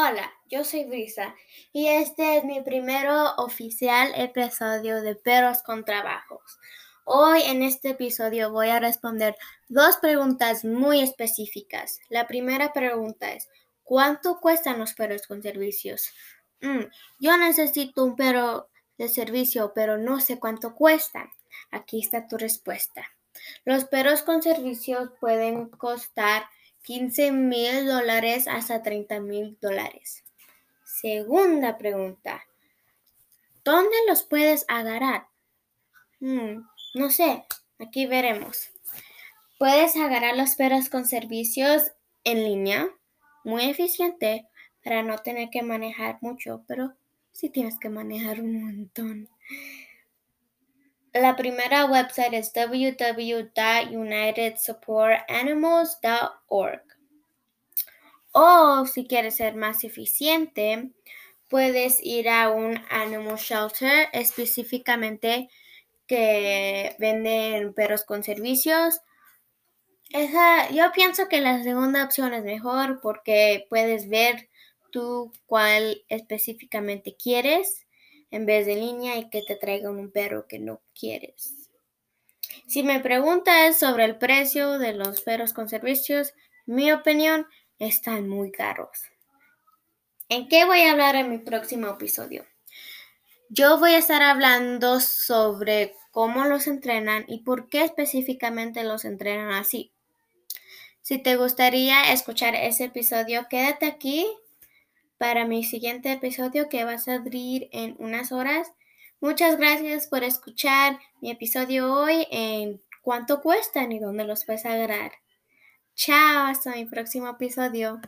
Hola, yo soy Brisa y este es mi primero oficial episodio de Perros con Trabajos. Hoy en este episodio voy a responder dos preguntas muy específicas. La primera pregunta es, ¿cuánto cuestan los perros con servicios? Mm, yo necesito un perro de servicio, pero no sé cuánto cuestan. Aquí está tu respuesta. Los perros con servicios pueden costar 15 mil dólares hasta 30 mil dólares. Segunda pregunta. ¿Dónde los puedes agarrar? Hmm, no sé, aquí veremos. Puedes agarrar los perros con servicios en línea, muy eficiente para no tener que manejar mucho, pero sí tienes que manejar un montón. La primera website es www.unitedsupportanimals.org. O si quieres ser más eficiente, puedes ir a un animal shelter específicamente que venden perros con servicios. yo pienso que la segunda opción es mejor porque puedes ver tú cuál específicamente quieres en vez de línea y que te traigan un perro que no quieres. Si me preguntas sobre el precio de los perros con servicios, mi opinión, están muy caros. ¿En qué voy a hablar en mi próximo episodio? Yo voy a estar hablando sobre cómo los entrenan y por qué específicamente los entrenan así. Si te gustaría escuchar ese episodio, quédate aquí para mi siguiente episodio que va a salir en unas horas. Muchas gracias por escuchar mi episodio hoy en cuánto cuestan y dónde los puedes agarrar. Chao, hasta mi próximo episodio.